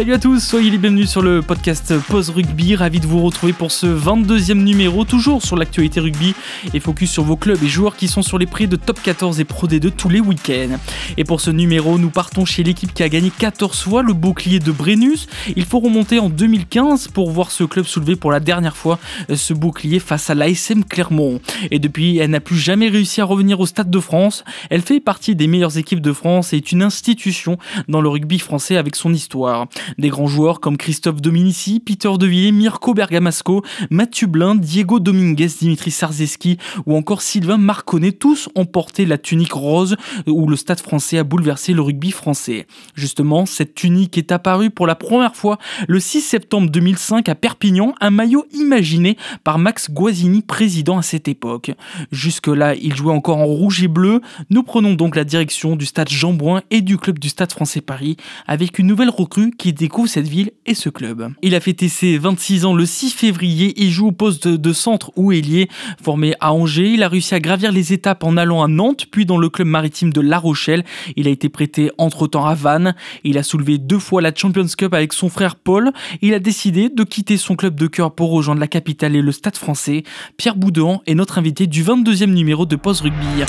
Salut à tous, soyez les bienvenus sur le podcast Pause Rugby. Ravi de vous retrouver pour ce 22e numéro, toujours sur l'actualité rugby et focus sur vos clubs et joueurs qui sont sur les prix de top 14 et Pro D2 tous les week-ends. Et pour ce numéro, nous partons chez l'équipe qui a gagné 14 fois le bouclier de Brennus. Il faut remonter en 2015 pour voir ce club soulever pour la dernière fois ce bouclier face à l'ASM Clermont. Et depuis, elle n'a plus jamais réussi à revenir au Stade de France. Elle fait partie des meilleures équipes de France et est une institution dans le rugby français avec son histoire. Des grands joueurs comme Christophe Dominici, Peter Devilliers, Mirko Bergamasco, Mathieu Blin, Diego Dominguez, Dimitri Sarzeski ou encore Sylvain Marconnet, tous ont porté la tunique rose où le stade français a bouleversé le rugby français. Justement, cette tunique est apparue pour la première fois le 6 septembre 2005 à Perpignan, un maillot imaginé par Max Guazzini, président à cette époque. Jusque-là, il jouait encore en rouge et bleu. Nous prenons donc la direction du stade Jean Bouin et du club du stade français Paris avec une nouvelle recrue qui découvre cette ville et ce club. Il a fêté ses 26 ans le 6 février et joue au poste de centre ou ailier. Formé à Angers, il a réussi à gravir les étapes en allant à Nantes, puis dans le club maritime de La Rochelle. Il a été prêté entre-temps à Vannes. Il a soulevé deux fois la Champions Cup avec son frère Paul. Il a décidé de quitter son club de cœur pour rejoindre la capitale et le stade français. Pierre Boudouan est notre invité du 22e numéro de Post Rugby.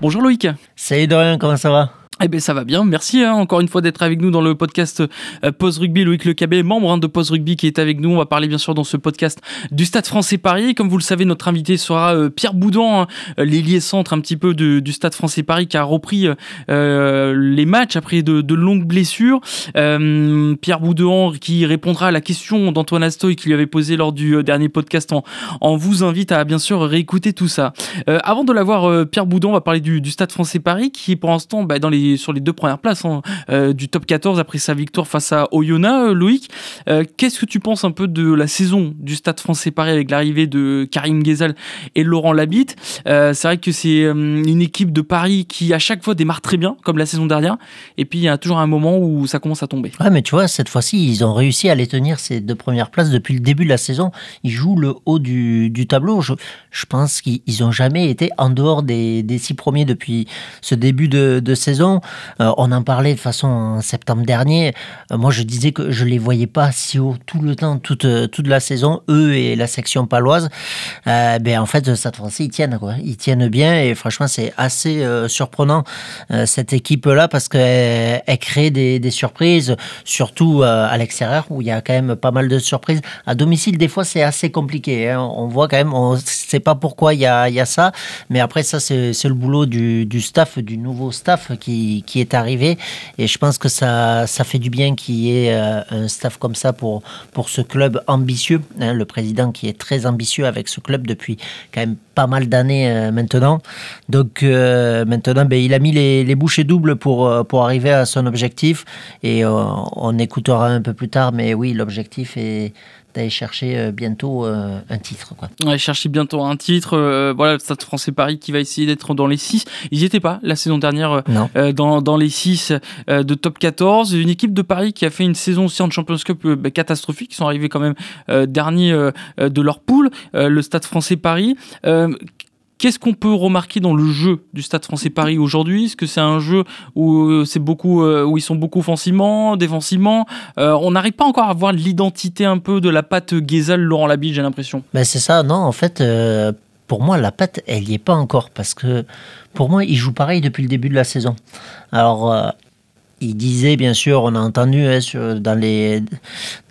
Bonjour Loïc. Salut Dorian, comment ça va? Eh bien ça va bien, merci hein, encore une fois d'être avec nous dans le podcast euh, Pause Rugby. Loïc Le Cabet, membre hein, de Pause Rugby qui est avec nous. On va parler bien sûr dans ce podcast du Stade français Paris. Comme vous le savez, notre invité sera euh, Pierre Boudon, hein, l'ailier centre un petit peu de, du Stade français Paris qui a repris euh, les matchs après de, de longues blessures. Euh, Pierre Boudon qui répondra à la question d'Antoine Astoy qui lui avait posé lors du dernier podcast. On, on vous invite à bien sûr réécouter tout ça. Euh, avant de l'avoir, Pierre Boudon, on va parler du, du Stade français Paris qui est pour l'instant bah, dans les sur les deux premières places hein, euh, du top 14 après sa victoire face à Oyonnax. Euh, Loïc, euh, qu'est-ce que tu penses un peu de la saison du Stade français Paris avec l'arrivée de Karim Ghezal et Laurent Labitte? C'est vrai que c'est une équipe de Paris qui à chaque fois démarre très bien, comme la saison dernière, et puis il y a toujours un moment où ça commence à tomber. Ouais, mais tu vois, cette fois-ci, ils ont réussi à les tenir ces deux premières places depuis le début de la saison. Ils jouent le haut du, tableau. Je, pense qu'ils n'ont jamais été en dehors des, six premiers depuis ce début de saison. Euh, on en parlait de façon en septembre dernier. Euh, moi, je disais que je les voyais pas si haut tout le temps, toute, euh, toute la saison, eux et la section paloise. Ben, en fait, cette fois-ci, ils tiennent, quoi. Ils tiennent bien et franchement, c'est assez surprenant, cette équipe-là, parce qu'elle elle crée des, surprises, surtout à l'extérieur, où il y a quand même pas mal de surprises. À domicile, des fois, c'est assez compliqué. Hein. On voit quand même, on sait pas pourquoi il y a, y a ça, mais après, ça, c'est le boulot du staff, du nouveau staff qui, qui est arrivé. Et je pense que ça, ça fait du bien qu'il y ait euh, un staff comme ça pour, pour ce club ambitieux. Hein, le président qui est très ambitieux avec ce club depuis quand même pas mal d'années euh, maintenant. Donc euh, maintenant, ben, il a mis les, les bouchées doubles pour, pour arriver à son objectif. Et on écoutera un peu plus tard, mais oui, l'objectif est d'aller chercher bientôt euh, un titre. Quoi. Ouais, chercher bientôt un titre. Euh, voilà, le Stade français Paris qui va essayer d'être dans les 6. Ils n'y étaient pas la saison dernière euh, dans, dans, les 6 de top 14. Une équipe de Paris qui a fait une saison aussi en Champions Cup bah, catastrophique. Ils sont arrivés quand même dernier de leur poule. le Stade français Paris. Qu'est-ce qu'on peut remarquer dans le jeu du Stade Français Paris aujourd'hui? Est-ce que c'est un jeu où c'est beaucoup où ils sont beaucoup offensivement, défensivement? Euh, On n'arrive pas encore à voir l'identité un peu de la patte Guézal Laurent Labitte, j'ai l'impression. Ben c'est ça, non En fait, euh, pour moi, la patte, elle n'y est pas encore parce que pour moi, il joue pareil depuis le début de la saison. Alors, euh, il disait, bien sûr, on a entendu hein, dans, les,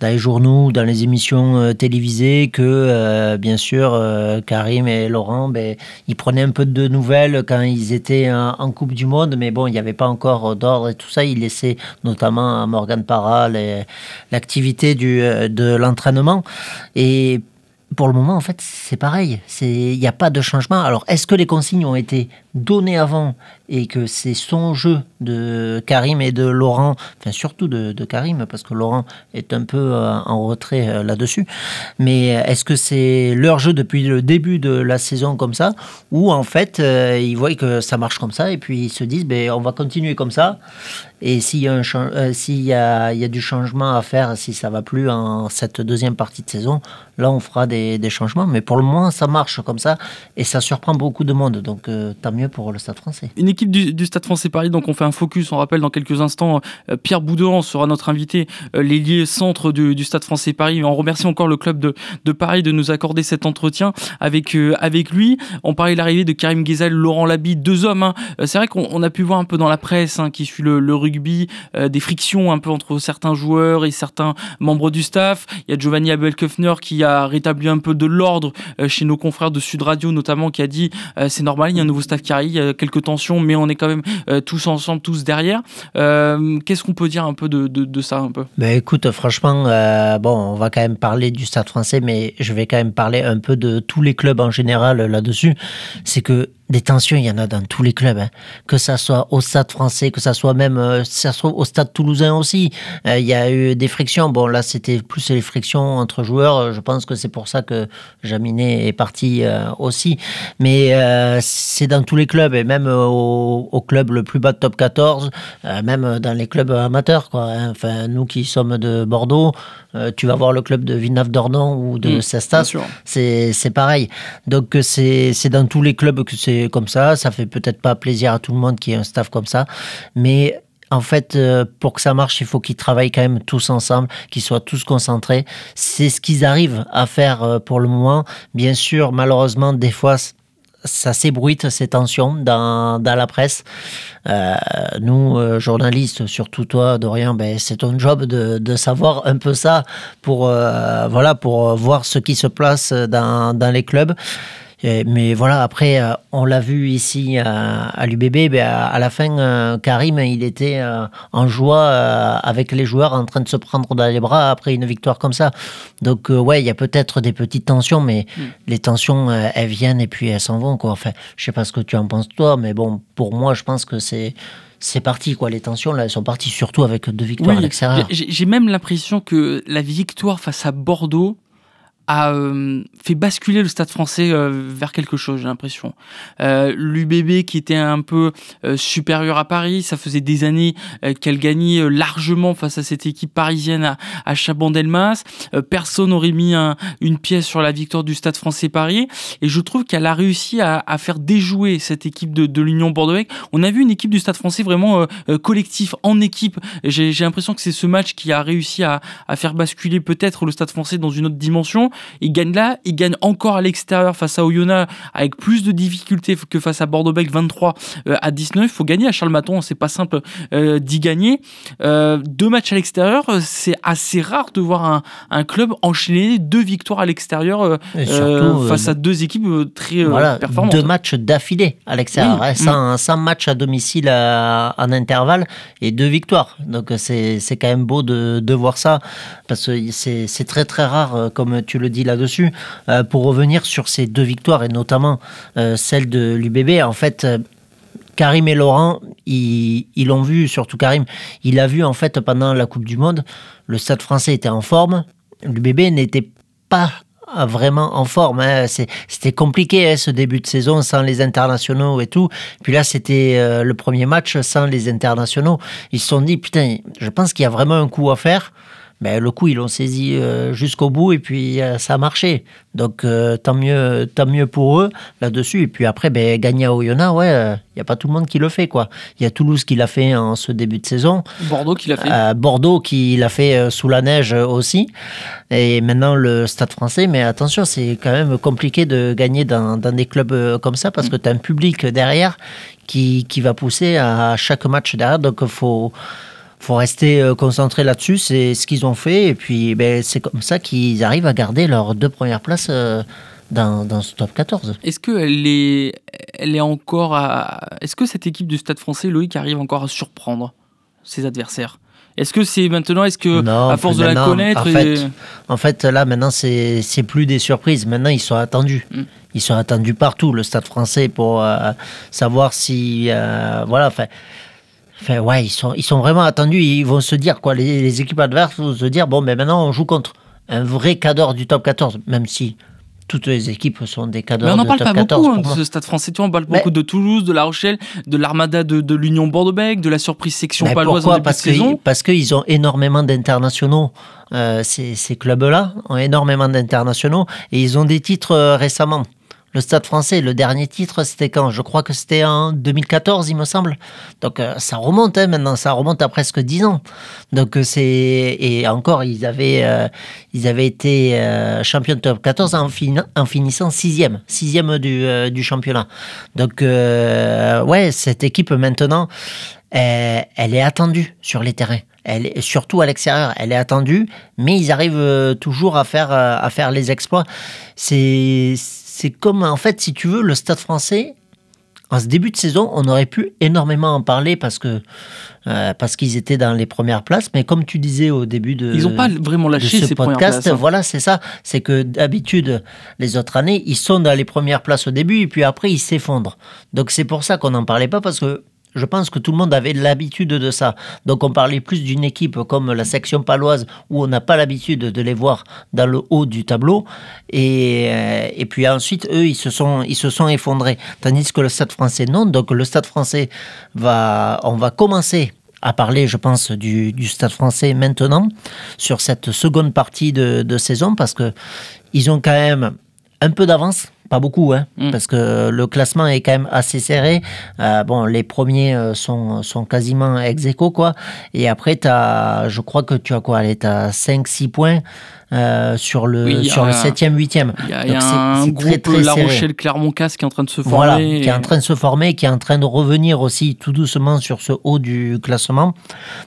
dans les journaux, dans les émissions euh, télévisées, que, euh, bien sûr, euh, Karim et Laurent, ben, ils prenaient un peu de nouvelles quand ils étaient en, en Coupe du Monde, mais bon, il n'y avait pas encore d'ordre et tout ça. Ils laissaient notamment à Morgan Parra l'activité de l'entraînement. Et pour le moment, en fait, c'est pareil. Il n'y a pas de changement. Alors, est-ce que les consignes ont été donné avant et que c'est son jeu de Karim et de Laurent, enfin surtout de, Karim, parce que Laurent est un peu euh, en retrait euh, là-dessus, mais est-ce que c'est leur jeu depuis le début de la saison comme ça, ou en fait euh, ils voient que ça marche comme ça et puis ils se disent ben, on va continuer comme ça, et s'il y, a euh, du changement à faire, si ça va plus en cette deuxième partie de saison, là on fera des, des changements, mais pour le moment ça marche comme ça et ça surprend beaucoup de monde, donc euh, tant mieux pour le Stade français. Une équipe du, Stade français Paris, donc on fait un focus, on rappelle dans quelques instants, euh, Pierre Boudouan sera notre invité, euh, l'ailier centre du, Stade français Paris. On remercie encore le club de, Paris de nous accorder cet entretien avec, euh, avec lui. On parlait de l'arrivée de Karim Ghezal, Laurent Labi, deux hommes. hein. C'est vrai qu'on on a pu voir un peu dans la presse hein, qui suit le, rugby, des frictions un peu entre certains joueurs et certains membres du staff. Il y a Giovanni Abelköffner qui a rétabli un peu de l'ordre chez nos confrères de Sud Radio notamment, qui a dit c'est normal, il y a un nouveau staff qui il y a quelques tensions, mais on est quand même euh, tous ensemble, tous derrière. Euh, Qu'est-ce qu'on peut dire un peu de, de, ça un peu? Ben écoute, franchement, euh, bon, on va quand même parler du Stade français, mais je vais quand même parler un peu de tous les clubs en général là-dessus. C'est que des tensions, il y en a dans tous les clubs, hein. que ça soit au Stade français, que ça soit même euh, ça soit au Stade toulousain aussi. Euh, Il y a eu des frictions. Bon, là, c'était plus les frictions entre joueurs. Je pense que c'est pour ça que Jaminet est parti euh, aussi. Mais euh, c'est dans tous les clubs, et même au, au club le plus bas de top 14, euh, même dans les clubs amateurs. Quoi, hein. Enfin, nous qui sommes de Bordeaux, tu vas voir le club de Villeneuve-d'Ornon ou de Mmh, Cestas, c'est pareil. Donc c'est dans tous les clubs que c'est comme ça. Ça fait peut-être pas plaisir à tout le monde qui ait un staff comme ça, mais en fait, euh, pour que ça marche, il faut qu'ils travaillent quand même tous ensemble, qu'ils soient tous concentrés. C'est ce qu'ils arrivent à faire euh, pour le moment. Bien sûr, malheureusement, des fois, ça s'ébruite ces tensions dans, la presse. Euh, nous, journalistes, surtout toi, Dorian, ben, c'est ton job de, savoir un peu ça pour, voilà, pour voir ce qui se place dans, dans les clubs. Et- mais voilà, après, euh, on l'a vu ici à, à l'UBB, ben, à, à la fin, euh, Karim, il était euh, en joie euh, avec les joueurs en train de se prendre dans les bras après une victoire comme ça. Donc, euh, ouais, il y a peut-être des petites tensions, mais les tensions, euh, elles viennent et puis elles s'en vont. Quoi. Enfin, je sais pas ce que tu en penses toi, mais bon, pour moi, je pense que c'est. C'est parti, quoi. Les tensions, là, elles sont parties surtout avec deux victoires à l'extérieur. j'ai j'ai même l'impression que la victoire face à Bordeaux a euh, fait basculer le stade français euh, vers quelque chose, j'ai l'impression. Euh, L'UBB qui était un peu euh, supérieur à Paris, ça faisait des années euh, qu'elle gagnait euh, largement face à cette équipe parisienne à, à Chabandelmas. Personne n'aurait mis un- une pièce sur la victoire du stade français Paris. Et je trouve qu'elle a réussi à, à faire déjouer cette équipe de, de l'Union bordeaux On a vu une équipe du stade français vraiment collectif, en équipe. J'ai l'impression que c'est ce match qui a réussi à, à faire basculer peut-être le stade français dans une autre dimension. Il gagne là, il gagne encore à l'extérieur face à Oyonnax avec plus de difficultés que face à Bordeaux-Bègles 23 euh, à 19. Il faut gagner à Charles-Maton, c'est pas simple euh, d'y gagner. Euh, deux matchs à l'extérieur, c'est assez rare de voir un, un club enchaîner deux victoires à l'extérieur surtout, face à deux équipes très voilà, performantes. deux matchs d'affilée à l'extérieur, Oui. hein, sans, sans match à domicile à- en intervalle et deux victoires. Donc c'est quand même beau de, de voir ça, parce que c'est très très rare, comme tu le dis là-dessus. Euh, pour revenir sur ces deux victoires, et notamment euh, celle de l'UBB, en fait... euh, Karim et Laurent, ils l'ont vu, surtout Karim, il a vu en fait pendant la Coupe du Monde, le stade français était en forme, l'UBB n'était pas vraiment en forme. hein. C'était compliqué hein, ce début de saison sans les internationaux et tout. Puis là, c'était le premier match sans les internationaux. Ils se sont dit, putain, je pense qu'il y a vraiment un coup à faire. Ben, le coup, ils l'ont saisi euh, jusqu'au bout et puis euh, ça a marché. Donc, euh, tant, mieux, tant mieux pour eux là-dessus. Et puis après, ben, gagner à Oyonnax, ouais, il n'y a pas tout le monde qui le fait. quoi. Il y a Toulouse qui l'a fait en ce début de saison. Bordeaux qui l'a fait. Euh, Bordeaux qui l'a fait sous la neige aussi. Et maintenant le Stade français. Mais attention, c'est quand même compliqué de gagner dans, dans des clubs comme ça parce que tu as un public derrière qui, qui va pousser à chaque match derrière. Donc il faut, faut rester euh, concentré là-dessus. C'est ce qu'ils ont fait. Et puis ben, c'est comme ça qu'ils arrivent à garder leurs deux premières places euh, dans, dans ce top 14. Est-ce qu'elle est, elle est encore à... Est-ce que cette équipe du Stade français, Loïc, arrive encore à surprendre ses adversaires? Est-ce que c'est maintenant, est-ce que Non, à force de la connaître, en et- fait, En fait, là, maintenant, c'est c'est plus des surprises. Maintenant, ils sont attendus. Mm. Ils sont attendus partout, le Stade français, pour euh, savoir si. euh, voilà, enfin. Enfin, ouais, ils sont, ils sont vraiment attendus. Ils vont se dire, quoi, les, les équipes adverses vont se dire, bon, mais maintenant, on joue contre un vrai cadre du top 14, même si toutes les équipes sont des cadres Mais on n'en parle top pas 14. beaucoup hein, de moi. ce stade français. Tu vois, on parle Mais- beaucoup de Toulouse, de La Rochelle, de l'Armada de, de l'Union Bordeaux-Bègles, de la surprise section paloise en pourquoi début parce de que. Parce qu'ils ont énormément d'internationaux. Euh, ces ces clubs-là ont énormément d'internationaux et ils ont des titres euh, récemment. Le Stade français, le dernier titre, c'était quand? Je crois que c'était en 2014, il me semble. Donc euh, ça remonte hein, maintenant, ça remonte à presque 10 ans. Donc euh, c'est et encore ils avaient euh, ils avaient été euh, champions de top 14 en, fin- en finissant sixième, sixième du, du championnat. Donc ouais, cette équipe maintenant, elle, elle est attendue sur les terrains. Elle est, surtout à l'extérieur, elle est attendue, mais ils arrivent toujours à faire à faire les exploits. C'est c'est comme en fait, si tu veux, le Stade Français. En ce début de saison, on aurait pu énormément en parler parce que euh, parce qu'ils étaient dans les premières places. Mais comme tu disais au début de Ils n'ont pas vraiment lâché ce ces podcast, places. hein. voilà, c'est ça. C'est que d'habitude, les autres années, ils sont dans les premières places au début et puis après, ils s'effondrent. Donc c'est pour ça qu'on n'en parlait pas parce que je pense que tout le monde avait l'habitude de ça. Donc on parlait plus d'une équipe comme la section paloise où on n'a pas l'habitude de les voir dans le haut du tableau. Et, euh, puis ensuite, eux, ils se, sont, ils se sont effondrés. Tandis que le Stade français, non. Donc le Stade français, va, on va commencer à parler, je pense, du, du Stade français maintenant, sur cette seconde partie de, de saison, parce que ils ont quand même un peu d'avance, pas beaucoup, hein, Mm. parce que le classement est quand même assez serré. Euh, bon, les premiers euh, sont, sont quasiment ex aequo, quoi. Et après, as, je crois que tu as quoi? Allez, tu as 5-6 points euh, sur le, Oui, il y a sur le un- 7e, 8e. Il y a, y un groupe très, La. Rochelle Clermont-Casse qui est en train de se former. Voilà, qui est en train de se former, qui est en train de revenir aussi tout doucement sur ce haut du classement.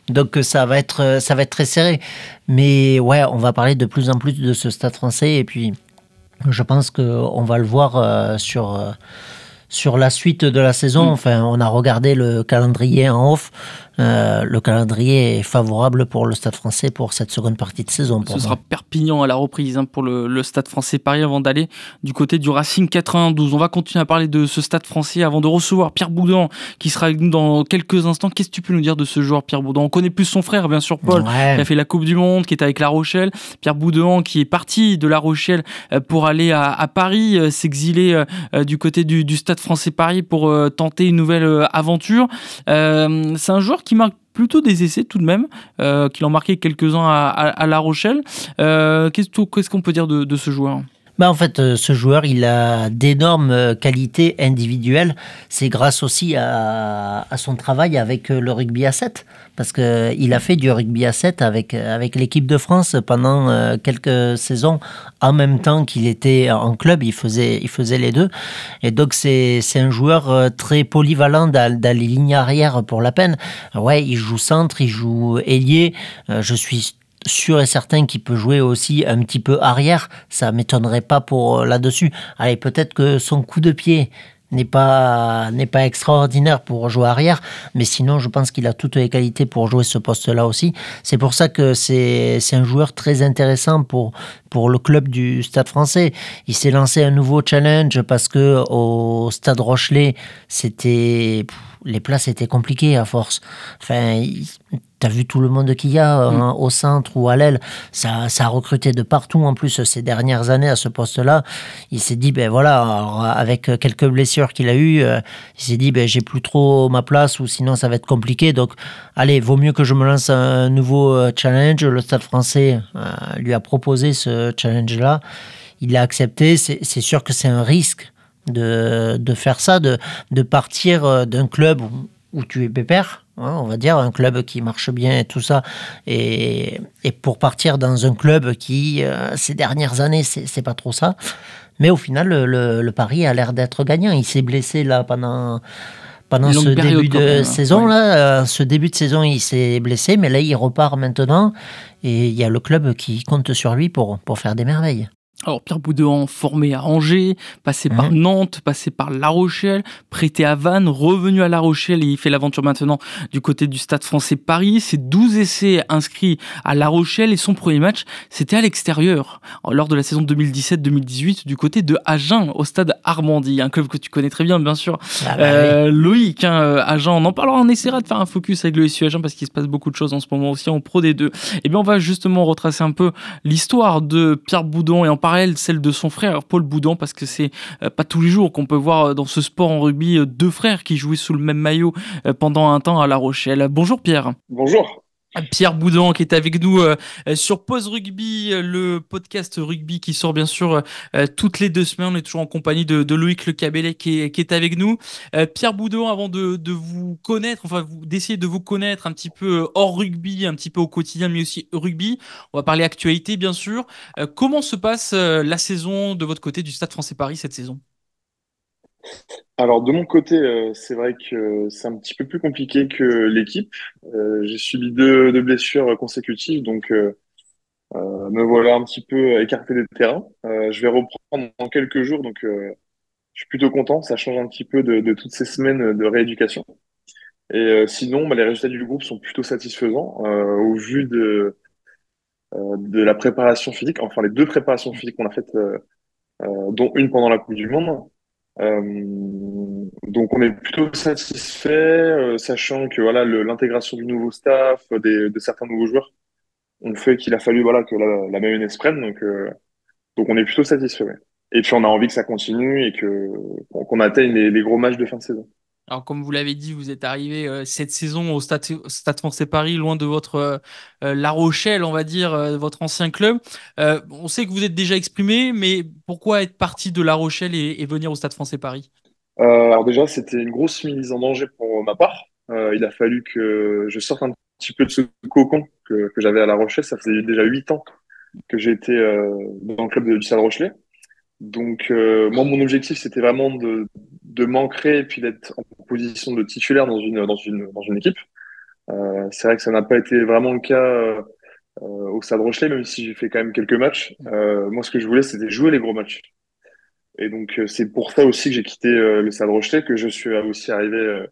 Donc ça va être, ça va être très serré. Mais ouais, on va parler de plus en plus de ce stade français et puis je pense qu'on va le voir euh, sur, euh, sur la suite de la saison. Mm. Enfin, on a regardé le calendrier en off. Euh, le calendrier est favorable pour le stade français pour cette seconde partie de saison. Ce sera Perpignan à la reprise hein, pour le, le stade français Paris avant d'aller du côté du Racing 92. On va continuer à parler de ce stade français avant de recevoir Pierre Boudin qui sera avec nous dans quelques instants. Qu'est-ce que tu peux nous dire de ce joueur Pierre Boudin? On connaît plus son frère bien sûr Paul Ouais. qui a fait la Coupe du Monde, qui est avec La Rochelle. Pierre Boudin qui est parti de La Rochelle euh, pour aller à, à Paris, euh, s'exiler euh, du côté du, du Stade français Paris pour tenter une nouvelle aventure. C'est un joueur qui marque plutôt des essais tout de même, euh, qu'il en marqué quelques-uns à, La Rochelle. Euh, Qu'est-ce qu'on peut dire de ce joueur? Bah en fait, euh, ce joueur, il a d'énormes euh, qualités individuelles. C'est grâce aussi à, son travail avec euh, le rugby à 7. Parce qu'il a fait du rugby à 7 avec, avec l'équipe de France pendant quelques saisons. En même temps qu'il était en club, il faisait, il faisait les deux. Et donc, c'est un joueur très polyvalent dans, dans les lignes arrière pour la peine. Ouais, il joue centre, il joue ailier. Je suis sûr et certain qu'il peut jouer aussi un petit peu arrière. Ça m'étonnerait pas pour euh, là-dessus. Allez, peut-être que son coup de pied n'est pas n'est pas extraordinaire pour jouer arrière, mais sinon je pense qu'il a toutes les qualités pour jouer ce poste-là aussi. C'est pour ça que c'est un joueur très intéressant pour pour le club du Stade Français. Il s'est lancé un nouveau challenge parce que au Stade Rochelet, c'était les places étaient compliquées à force. Enfin, il- T'as vu tout le monde qu'il y a hein, au centre ou à l'aile. Ça, ça a recruté de partout en plus ces dernières années à ce poste-là. Il s'est dit, ben voilà, alors, avec quelques blessures qu'il a eues, euh, il s'est dit, ben j'ai plus trop ma place ou sinon ça va être compliqué. Donc, allez, vaut mieux que je me lance un nouveau euh, challenge. Le Stade français euh, lui a proposé ce challenge-là. Il l'a accepté. C'est sûr que c'est un risque de, de faire ça, de, de partir d'un club où, où tu es pépère, on va dire, un club qui marche bien et tout ça, et, et pour partir dans un club qui, euh, ces dernières années, c'est pas trop ça. Mais au final, le, le, le pari a l'air d'être gagnant. Il s'est blessé là pendant pendant ce début même, de hein. saison Ouais. là, euh, ce début de saison, il s'est blessé, mais là il repart maintenant et il y a le club qui compte sur lui pour pour faire des merveilles. Alors Pierre Boudouin formé à Angers, passé par Mhm. Nantes, passé par La Rochelle, prêté à Vannes, revenu à La Rochelle et il fait l'aventure maintenant du côté du Stade français Paris. C'est 12 essais inscrits à La Rochelle et son premier match, c'était à l'extérieur, lors de la saison 2017-2018 du côté de Agen au Stade Armandie, un club que tu connais très bien bien sûr. Ah bah oui. Euh, Loïc, hein, euh, Agen, on en parlera, on essaiera de faire un focus avec le SU Agen parce qu'il se passe beaucoup de choses en ce moment aussi en Pro D2. Et bien on va justement retracer un peu l'histoire de Pierre Boudon et en celle de son frère Paul Boudon parce que c'est euh, pas tous les jours qu'on peut voir euh, dans ce sport en rugby euh, deux frères qui jouaient sous le même maillot pendant un temps à La Rochelle. Bonjour Pierre. Bonjour. Pierre Boudon qui est avec nous euh, euh, sur Pause Rugby, euh, le podcast rugby qui sort bien sûr toutes les deux semaines. On est toujours en compagnie de, de Loïc Le Cabellet qui est, avec nous. Pierre Boudon, avant de, de vous connaître, enfin d'essayer de vous connaître un petit peu hors rugby, un petit peu au quotidien, mais aussi rugby, on va parler actualité bien sûr. Comment se passe la saison de votre côté du Stade Français Paris cette saison? Alors de mon côté, euh, c'est vrai que c'est un petit peu plus compliqué que l'équipe. Euh, j'ai subi deux, blessures consécutives, donc euh, me voilà un petit peu écarté des terrains. Je vais reprendre dans quelques jours, donc je suis plutôt content. Ça change un petit peu de, toutes ces semaines de rééducation. Et sinon, bah, les résultats du groupe sont plutôt satisfaisants au vu de la préparation physique. Enfin, les deux préparations physiques qu'on a faites, dont une pendant la Coupe du Monde. Euh, donc on est plutôt satisfait, euh, sachant que voilà l'intégration du nouveau staff, des, de certains nouveaux joueurs, ont fait qu'il a fallu voilà que la, la mayonnaise prenne. Donc euh, donc on est plutôt satisfait. ouais. Et puis on a envie que ça continue et que qu'on qu'on atteigne les, les gros matchs de fin de saison. Alors, comme vous l'avez dit, vous êtes arrivé euh, cette saison au Stade, Français Paris, loin de votre euh, euh, La Rochelle, on va dire, votre ancien club. On sait que vous êtes déjà exprimé, mais pourquoi être parti de La Rochelle et, venir au Stade Français Paris? Alors déjà c'était une grosse mise en danger pour ma part. Il a fallu que je sorte un petit peu de ce cocon que, j'avais à La Rochelle. Ça faisait déjà huit ans que j'étais dans le club de, du Stade Rochelet. Donc, moi, mon objectif, c'était vraiment de, de m'ancrer et puis d'être en position de titulaire dans une, dans une, dans une équipe. Euh, c'est vrai que ça n'a pas été vraiment le cas euh, au Stade Rochelet, même si j'ai fait quand même quelques matchs. Euh, moi, ce que je voulais, c'était jouer les gros matchs. Et donc, c'est pour ça aussi que j'ai quitté le Stade Rochelet, que je suis aussi arrivé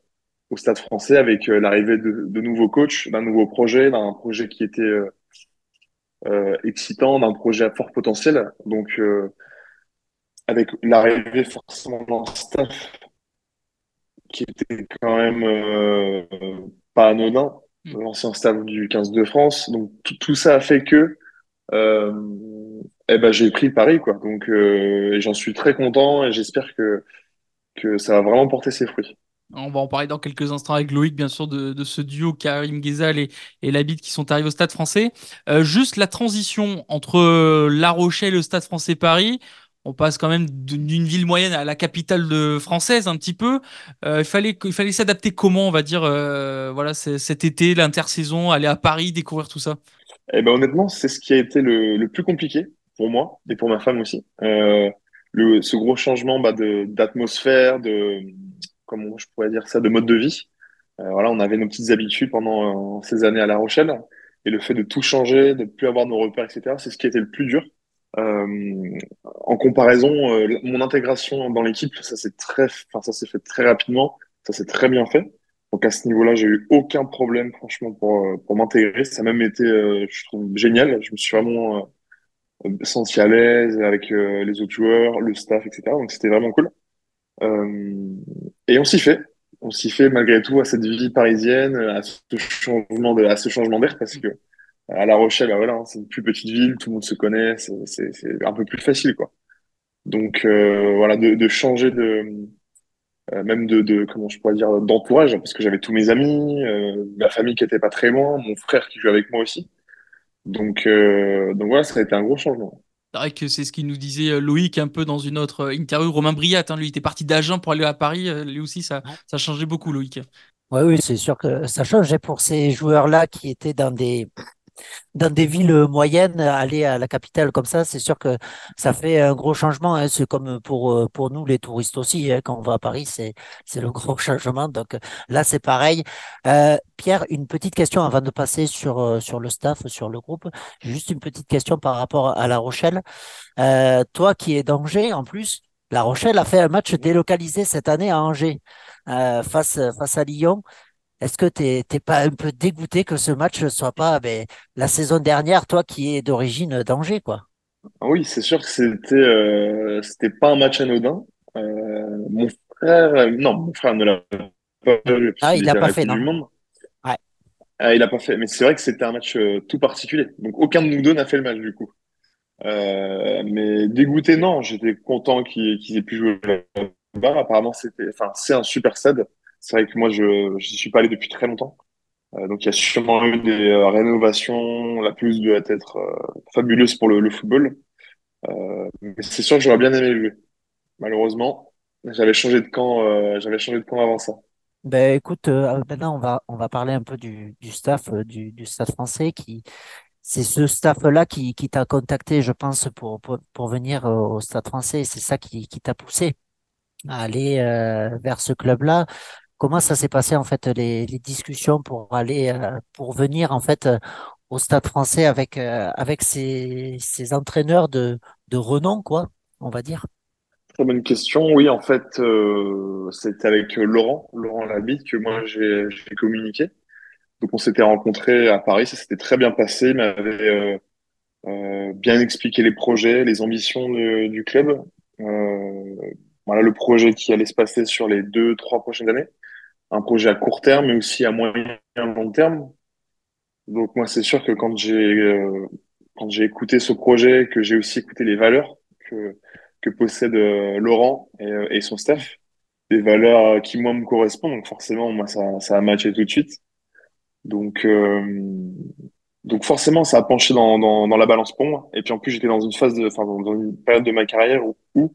au Stade français avec l'arrivée de, de nouveaux coachs, d'un nouveau projet, d'un projet qui était excitant, d'un projet à fort potentiel. Donc, avec l'arrivée forcément d'un staff qui était quand même euh, pas anodin, Mm. l'ancien staff du 15 de France. Donc tout, ça a fait que euh, eh ben, j'ai pris Paris, quoi. Donc euh, et j'en suis très content et j'espère que, que ça va vraiment porter ses fruits. On va en parler dans quelques instants avec Loïc, bien sûr, de, de ce duo Karim Ghezal et, et Labid qui sont arrivés au Stade français. Juste la transition entre La Rochelle et le Stade français Paris. On passe quand même d'une ville moyenne à la capitale de, française un petit peu. Euh, il fallait, il fallait s'adapter comment, on va dire, euh, voilà, cet été, l'intersaison, aller à Paris, découvrir tout ça? Eh ben honnêtement, c'est ce qui a été le, le plus compliqué pour moi et pour ma femme aussi. Euh, le, ce gros changement bah, de d'atmosphère, de comment je pourrais dire ça, de mode de vie. Voilà, on avait nos petites habitudes pendant ces années à La Rochelle et le fait de tout changer, de plus avoir nos repères, etc. C'est ce qui a été le plus dur. Euh, en comparaison, euh, mon intégration dans l'équipe, ça s'est très, enfin ça s'est fait très rapidement, ça s'est très bien fait. Donc à ce niveau-là, j'ai eu aucun problème, franchement, pour, euh, pour m'intégrer. Ça a même été, je trouve, génial. Je me suis vraiment senti à l'aise avec euh, les autres joueurs, le staff, etc. Donc c'était vraiment cool. Euh, et on s'y fait. On s'y fait malgré tout à cette vie parisienne, à ce changement de, à ce changement d'air, parce que à La Rochelle, bah voilà, hein, c'est une plus petite ville, tout le monde se connaît, c'est c'est- c'est un peu plus facile, quoi. Donc euh, voilà, de, de changer de euh, même de, de comment je pourrais dire d'entourage parce que j'avais tous mes amis euh, ma famille qui était pas très loin mon frère qui joue avec moi aussi donc euh, donc voilà ça a été un gros changement C'est vrai que c'est ce qu'il nous disait euh, Loïc un peu dans une autre euh, interview. Romain Briat, hein, lui, il était parti d'Agen pour aller à Paris. Lui aussi, ça, ça a changé beaucoup, Loïc. Oui, oui, c'est sûr que ça change. Et pour ces joueurs-là qui étaient dans des, dans des villes moyennes, aller à la capitale comme ça, c'est sûr que ça fait un gros changement. hein. C'est comme pour, euh, pour nous, les touristes aussi. hein. Quand on va à Paris, c'est, c'est le gros changement. Donc euh, là, c'est pareil. Euh, Pierre, une petite question avant de passer sur, euh, sur le staff, sur le groupe. Juste une petite question par rapport à La Rochelle. Euh, toi qui es d'Angers, en plus, La Rochelle a fait un match délocalisé cette année à Angers euh, face, face à Lyon. Est-ce que t'es t'es pas un peu dégoûté que ce match ne soit pas ben, la saison dernière, toi qui es d'origine d'Angers, quoi? Ah Oui, c'est sûr que c'était euh, c'était pas un match anodin. Euh, mon frère, non, mon frère ne l'a pas vu Ah, il l'a pas la fait, non? Ouais. Ah, il a pas fait, mais c'est vrai que c'était un match euh, tout particulier. Donc aucun de nous deux n'a fait le match du coup. Mais dégoûté, non. J'étais content qu'ils aient pu jouer là-bas. Apparemment, c'était, enfin, c'est un super stade. C'est vrai que moi, je j'y suis pas allé depuis très longtemps. Euh, donc il y a sûrement eu des euh, rénovations. La pelouse doit être euh, fabuleuse pour le, football. Mais c'est sûr que j'aurais bien aimé le jouer. Malheureusement, j'avais changé de camp. j'avais changé de camp avant ça. Ben écoute, maintenant on va on va parler un peu du, du staff du, du Stade français qui c'est ce staff-là qui, qui t'a contacté, je pense, pour, pour, pour venir au Stade français. C'est ça qui, qui t'a poussé à aller vers ce club-là. Comment ça s'est passé en fait les, discussions pour aller euh, pour venir en fait euh, au Stade français avec euh, avec ces, entraîneurs de, de renom, quoi, on va dire? Très bonne question. Oui, en fait, c'était avec Laurent, Laurent Labitte, que moi j'ai communiqué. Donc on s'était rencontrés à Paris, ça s'était très bien passé. Il m'avait bien expliqué les projets, les ambitions du club. Voilà le projet qui allait se passer sur les deux, trois prochaines années. Un projet à court terme, mais aussi à moyen et long terme. Donc moi, c'est sûr que quand j'ai euh, quand j'ai écouté ce projet, que j'ai aussi écouté les valeurs que que possède euh, Laurent et, euh, et son staff, des valeurs qui moi me correspondent. Donc forcément, moi ça ça a matché tout de suite. Donc euh, donc forcément, ça a penché dans dans dans la balance pour moi. Et puis en plus, j'étais dans une phase de enfin dans une période de ma carrière où, où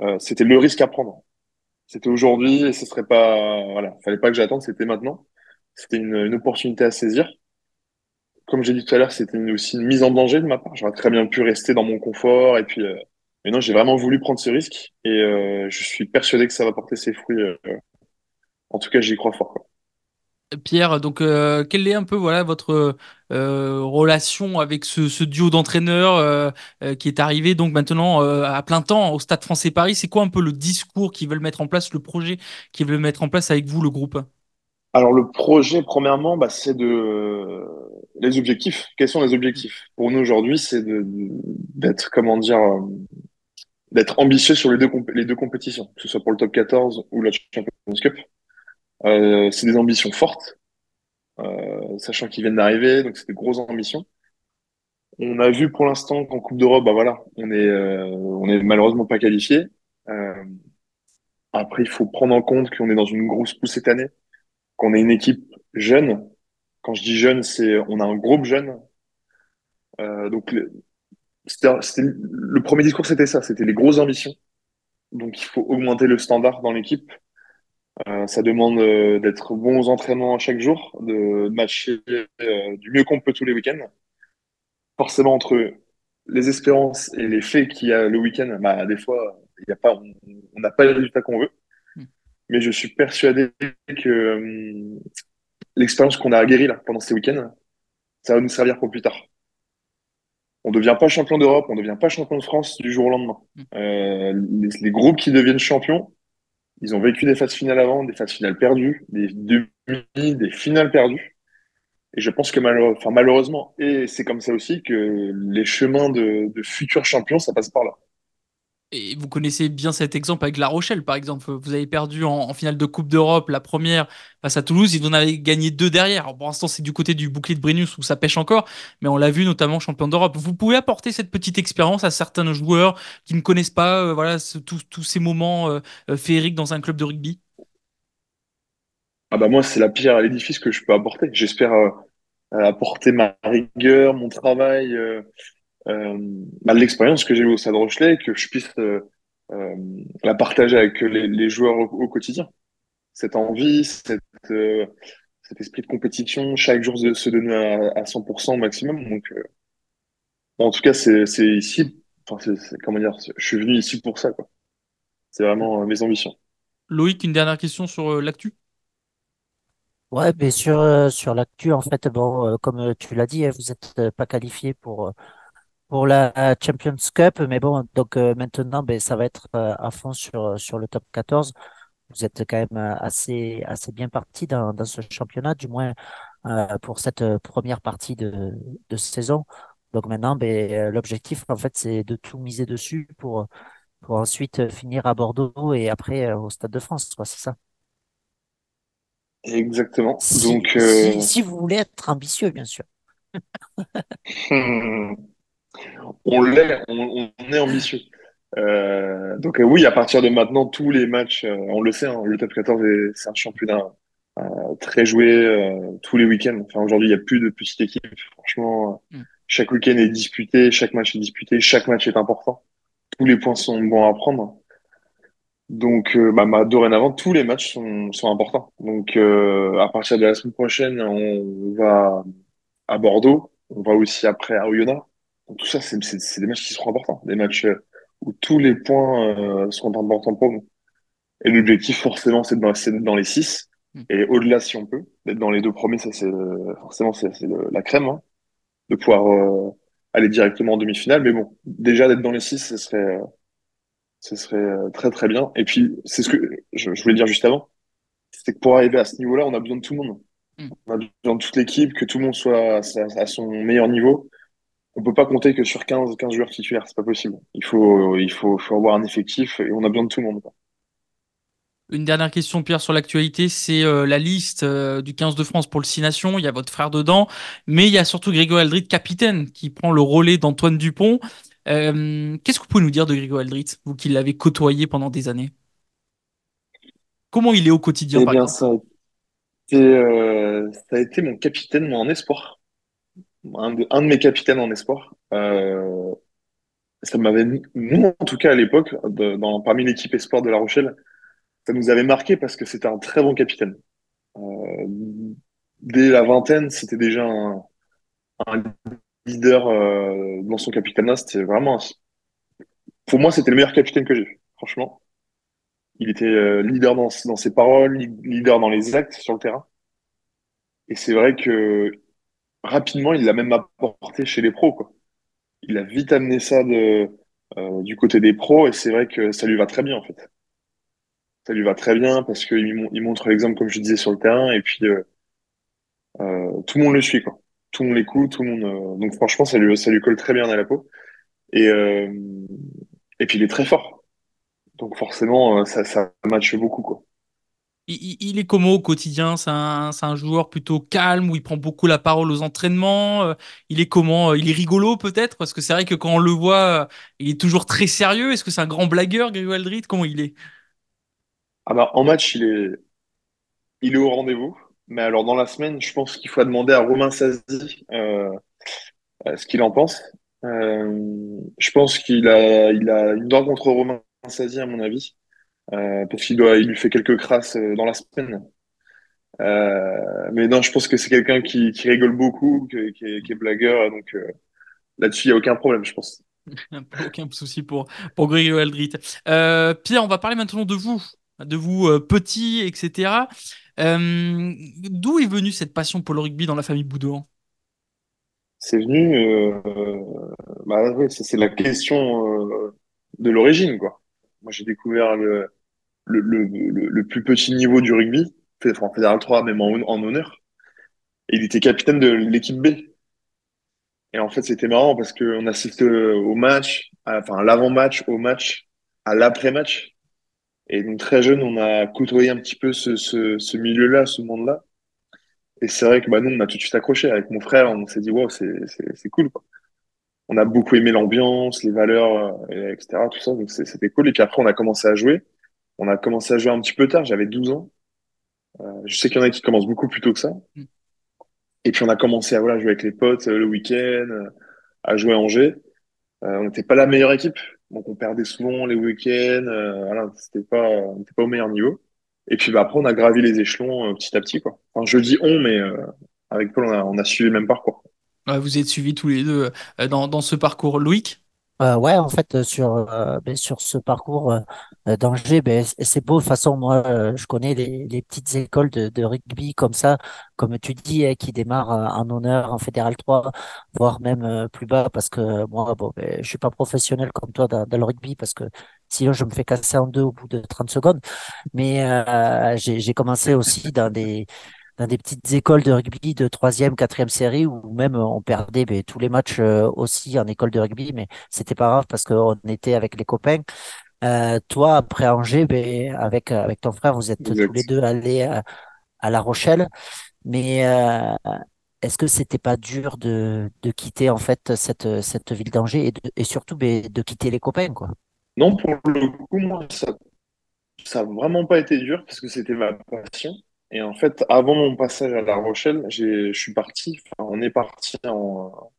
euh, c'était le risque à prendre. C'était aujourd'hui et ce serait pas voilà, fallait pas que j'attende, c'était maintenant. C'était une une opportunité à saisir comme j'ai dit tout à l'heure, c'était aussi une mise en danger de ma part. J'aurais très bien pu rester dans mon confort et puis, euh, mais non, j'ai vraiment voulu prendre ce risque et euh, je suis persuadé que ça va porter ses fruits. euh, en tout cas, j'y crois fort, quoi. Pierre, donc euh, quelle est un peu voilà votre euh, relation avec ce, duo d'entraîneurs euh, qui est arrivé donc maintenant à plein temps au Stade Français Paris? C'est quoi un peu le discours qu'ils veulent mettre en place, le projet qu'ils veulent mettre en place avec vous, le groupe? Alors le projet, premièrement, bah, c'est de les objectifs. Quels sont les objectifs? Pour nous aujourd'hui, c'est d'être comment dire d'être ambitieux sur les deux les deux compétitions, que ce soit pour le top 14 ou la Champions Cup. Euh, c'est des ambitions fortes, euh, sachant qu'ils viennent d'arriver, donc c'est des grosses ambitions. On a vu pour l'instant qu'en Coupe d'Europe, bah voilà, on est, euh, on est malheureusement pas qualifié. Après, il faut prendre en compte qu'on est dans une grosse pousse cette année, qu'on est une équipe jeune. Quand je dis jeune, c'est on a un groupe jeune. Donc le, le premier discours, c'était ça, c'était les grosses ambitions. Donc il faut augmenter le standard dans l'équipe. Euh, ça demande euh, d'être bons aux entraînements chaque jour, de matcher euh, du mieux qu'on peut tous les week-ends. Forcément, entre les espérances et les faits qu'il y a le week-end, bah, des fois, il y a pas, on n'a pas les résultats qu'on veut. Mais je suis persuadé que euh, l'expérience qu'on a aguerrie là, pendant ces week-ends, ça va nous servir pour plus tard. On ne devient pas champion d'Europe, on ne devient pas champion de France du jour au lendemain. Euh, les, les groupes qui deviennent champions, ils ont vécu des phases finales avant, des phases finales perdues, des demi, des finales perdues. Et je pense que malheureusement, et c'est comme ça aussi que les chemins de, de futurs champions, ça passe par là. Et vous connaissez bien cet exemple avec La Rochelle, par exemple. Vous avez perdu en, finale de Coupe d'Europe la première face à Toulouse, ils en avaient gagné deux derrière. Pour l'instant, c'est du côté du bouclier de Brennus où ça pêche encore, mais on l'a vu notamment champion d'Europe. Vous pouvez apporter cette petite expérience à certains joueurs qui ne connaissent pas euh, voilà, tous ces moments euh, euh, féeriques dans un club de rugby? Ah bah moi, c'est la pierre à l'édifice que je peux apporter. J'espère apporter ma rigueur, mon travail, bah, l'expérience que j'ai eue au Stade Rochelet, que je puisse euh, euh, la partager avec les, les joueurs au, au quotidien. Cette envie, cette, euh, cet esprit de compétition, chaque jour de se donner à, à 100% au maximum. Donc, euh, bon, en tout cas, c'est c'est ici, enfin, c'est c'est- comment dire, je suis venu ici pour ça, quoi. C'est vraiment euh, mes ambitions. Loïc, une dernière question sur euh, l'actu? Ouais, sûr, euh, sur l'actu, en fait, bon, euh, comme euh, tu l'as dit, hein, vous n'êtes euh, pas qualifié pour, euh, pour la Champions Cup, mais bon, donc euh, maintenant, ben, ça va être euh, à fond sur, sur le top 14. Vous êtes quand même euh, assez, assez bien parti dans, dans ce championnat, du moins euh, pour cette première partie de, de saison. Donc maintenant, ben, l'objectif, en fait, c'est de tout miser dessus pour, pour ensuite finir à Bordeaux et après au Stade de France, quoi, c'est ça? Exactement. Si, Donc, si, si vous voulez être ambitieux, bien sûr. on l'est, on, on est ambitieux. Euh, donc euh, oui, à partir de maintenant, tous les matchs, euh, on le sait, hein, le top 14, est- c'est un championnat euh, très joué euh, tous les week-ends. Enfin, aujourd'hui, il n'y a plus de petites équipes. Franchement, Mm. chaque week-end est disputé, chaque match est disputé, chaque match est important. Tous les points sont bons à prendre. Donc, bah, bah, dorénavant, tous les matchs sont, sont importants. Donc, euh, à partir de la semaine prochaine, on va à Bordeaux. On va aussi après à Oyonnax. Donc, tout ça, c'est des matchs qui seront importants. Des matchs euh, où tous les points euh, seront importants pour nous. Et l'objectif, forcément, c'est d'être dans les six. Mm. Et au-delà, si on peut, d'être dans les deux premiers, ça, c'est euh, forcément, c'est la crème, hein, de pouvoir euh, aller directement en demi-finale. Mais bon, déjà, d'être dans les six, ce serait, euh, ce serait euh, très, très bien. Et puis, c'est ce que je, je voulais dire juste avant. C'est que pour arriver à ce niveau-là, on a besoin de tout le monde. Mm. On a besoin de toute l'équipe, que tout le monde soit à son meilleur niveau. On peut pas compter que sur 15, 15 joueurs titulaires, c'est pas possible. Il faut, il faut, faut avoir un effectif et on a besoin de tout le monde. Une dernière question, Pierre, sur l'actualité, c'est euh, la liste euh, du 15 de France pour le 6 Nations. Il y a votre frère dedans, mais il y a surtout Grégory Aldrit, capitaine, qui prend le relais d'Antoine Dupont. Euh, Qu'est-ce que vous pouvez nous dire de Grégory Aldrit, vous qui l'avez côtoyé pendant des années? Comment il est au quotidien, Eh par bien, ça a été, euh, ça a été mon capitaine, moi, en espoir. Un de, un de mes capitaines en espoir. Euh, ça m'avait, nous, en tout cas, à l'époque, dans, parmi l'équipe espoir de La Rochelle, ça nous avait marqué parce que c'était un très bon capitaine. Euh, dès la vingtaine, c'était déjà un, un leader euh, dans son capitanat. C'était vraiment, pour moi, c'était le meilleur capitaine que j'ai franchement. Il était euh, leader dans, dans ses paroles, leader dans les actes sur le terrain. Et c'est vrai que rapidement, il l'a même apporté chez les pros, quoi. Il a vite amené ça de, euh, du côté des pros et c'est vrai que ça lui va très bien, en fait. Ça lui va très bien parce qu'il mon- il montre l'exemple, comme je disais, sur le terrain et puis euh, euh, tout le monde le suit, quoi. Tout le monde l'écoute, tout le monde. donc franchement, ça lui, ça lui colle très bien à la peau. Et, et puis il est très fort. Donc forcément, ça, ça matche beaucoup, quoi. Il, est comment au quotidien? C'est un, un joueur plutôt calme où il prend beaucoup la parole aux entraînements. euh, Il est comment? euh, Il est rigolo peut-être? Parce que c'est vrai que quand on le voit, euh, il est toujours très sérieux. Est-ce que c'est un grand blagueur, Grégory Aldrit? Comment il est? Ah bah, en match, il est, il est au rendez-vous. Mais alors, dans la semaine, je pense qu'il faut demander à Romain Sazi ce qu'il en pense. Je pense qu'il a, il a une dent contre Romain Sazi, à mon avis, euh, parce qu'il doit, il lui fait quelques crasses euh, dans la semaine. Euh, mais non, je pense que c'est quelqu'un qui, qui rigole beaucoup, que- qui est, qui est blagueur, donc euh, là-dessus, il n'y a aucun problème, je pense. Aucun souci pour, pour Grégory Aldrit. Euh, Pierre, on va parler maintenant de vous, de vous euh, petit, etc. Euh, d'où est venue cette passion pour le rugby dans la famille Boudouin? C'est venu, euh, bah ça, c'est la question euh, de l'origine, quoi. Moi, j'ai découvert le, le, le, le, plus petit niveau du rugby, enfin, en Fédéral 3, même en, en honneur. Et il était capitaine de l'équipe B. Et en fait, c'était marrant parce qu'on assiste au match, enfin, à l'avant-match, au match, à l'après-match. Et donc, très jeune, on a côtoyé un petit peu ce, ce, ce milieu-là, ce monde-là. Et c'est vrai que bah, nous, on a tout de suite accroché. Avec mon frère, on s'est dit, wow, c'est cool, quoi. On a beaucoup aimé l'ambiance, les valeurs, euh, etc., tout ça. Donc, c'était cool. Et puis après, on a commencé à jouer. On a commencé à jouer un petit peu tard. J'avais 12 ans. Euh, je sais qu'il y en a qui commencent beaucoup plus tôt que ça. Mm. Et puis, on a commencé à voilà, jouer avec les potes euh, le week-end, euh, à jouer à Angers. Euh, on n'était pas la meilleure équipe. Donc, on perdait souvent les week-ends. Euh, voilà, c'était pas, on n'était pas au meilleur niveau. Et puis, bah, après, on a gravi les échelons petit à petit, quoi. Enfin, enfin, je dis on, mais euh, avec Paul, on a, on a suivi le même parcours. Vous êtes suivis tous les deux euh, dans, dans ce parcours. Loïc? Euh, ouais, en fait, euh, sur, euh, ben, sur ce parcours d'Angers, ben, c'est beau. De toute façon, moi, je connais les, les petites écoles de, de rugby comme ça, comme tu dis, hein, qui démarrent en honneur en Fédéral 3, voire même plus bas, parce que moi, bon, ben, je suis pas professionnel comme toi dans, dans le rugby, parce que sinon, je me fais casser en deux au bout de 30 secondes. Mais j'ai commencé aussi dans des dans des petites écoles de rugby de troisième, quatrième série où même euh, on perdait ben, tous les matchs euh, aussi en école de rugby, mais c'était pas grave parce qu'on était avec les copains. Euh, toi, après Angers, ben, avec avec ton frère, vous êtes tous les deux allés à, à La Rochelle. Mais euh, est-ce que c'était pas dur de de quitter en fait cette cette ville d'Angers et, de- et surtout ben, de quitter les copains, quoi? Non, pour le coup, moi, ça, ça a vraiment pas été dur parce que c'était ma passion. Et en fait, avant mon passage à La Rochelle, j'ai, je suis parti, on est parti en,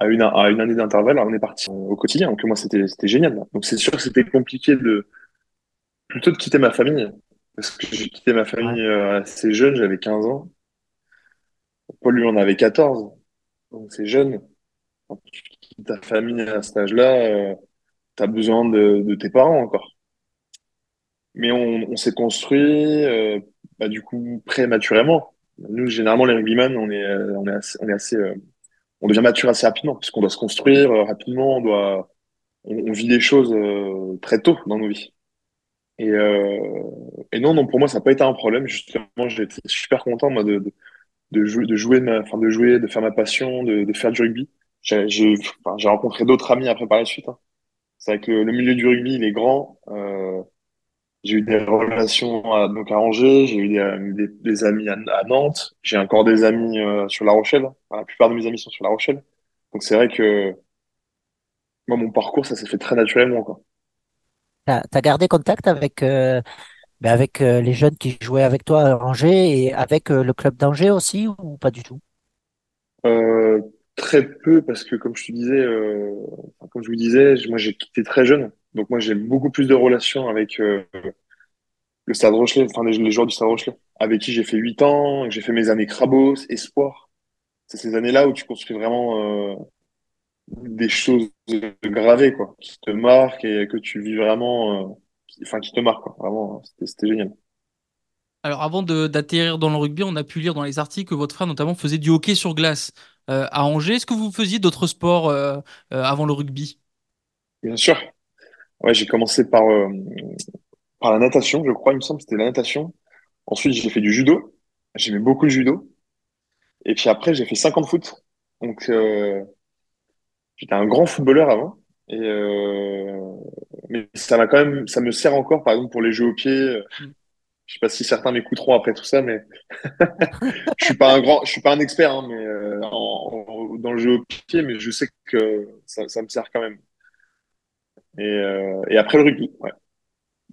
à une, à une année d'intervalle, on est parti au quotidien. Donc, moi, c'était, c'était génial. Donc, c'est sûr que c'était compliqué de, plutôt de quitter ma famille. Parce que j'ai quitté ma famille euh, assez jeune, j'avais 15 ans. Paul, lui, en avait 14. Donc, c'est jeune. Quand tu quittes ta famille à cet âge-là, euh, t'as besoin de, de tes parents encore. Mais on, on s'est construit, euh, bah, du coup, prématurément. Nous, généralement, les rugbyman, on est, euh, on est assez, on est assez, euh, on devient mature assez rapidement, puisqu'on doit se construire euh, rapidement, on doit, on, vit des choses très tôt dans nos vies. Et, euh, et non, non, pour moi, ça n'a pas été un problème. Justement, été super content, moi, de, de, de jouer, de jouer, ma, enfin, de jouer, de faire ma passion, de, de faire du rugby. J'ai rencontré d'autres amis après par la suite. hein. C'est vrai que le, le milieu du rugby, il est grand. Euh, j'ai eu des relations à, donc à Angers, j'ai eu des, euh, des, des amis à, à Nantes, j'ai encore des amis euh, sur La Rochelle. La plupart de mes amis sont sur La Rochelle. Donc c'est vrai que moi, mon parcours, ça s'est fait très naturellement, quoi. T'as, t'as gardé contact avec euh, ben, avec euh, les jeunes qui jouaient avec toi à Angers et avec euh, le club d'Angers aussi ou pas du tout? Euh, très peu parce que comme je te disais, euh, comme je vous disais, moi j'ai quitté très jeune. Donc moi j'ai beaucoup plus de relations avec euh, le Stade Rochelet, enfin les, les joueurs du Stade Rochelet, avec qui j'ai fait 8 ans, j'ai fait mes années Crabos, Espoir. C'est ces années-là où tu construis vraiment euh, des choses gravées, quoi, qui te marquent et que tu vis vraiment, euh, qui- enfin qui te marquent, quoi. Vraiment, c'était génial. Alors, avant d'atterrir dans le rugby, on a pu lire dans les articles que votre frère, notamment, faisait du hockey sur glace euh, à Angers. Est-ce que vous faisiez d'autres sports euh, euh, avant le rugby? Bien sûr. Ouais, j'ai commencé par euh, par la natation, je crois, il me semble, c'était la natation. Ensuite, j'ai fait du judo. J'aimais beaucoup le judo. Et puis après, j'ai fait 50 foot. Donc, euh, j'étais un grand footballeur avant. Et euh, mais ça m'a quand même, ça me sert encore, par exemple, pour les jeux au pied. Je sais pas si certains m'écouteront après tout ça, mais je suis pas un grand, je suis pas un expert, hein, mais euh, dans le jeu au pied, mais je sais que ça, ça me sert quand même. Et, euh, et après le rugby, ouais.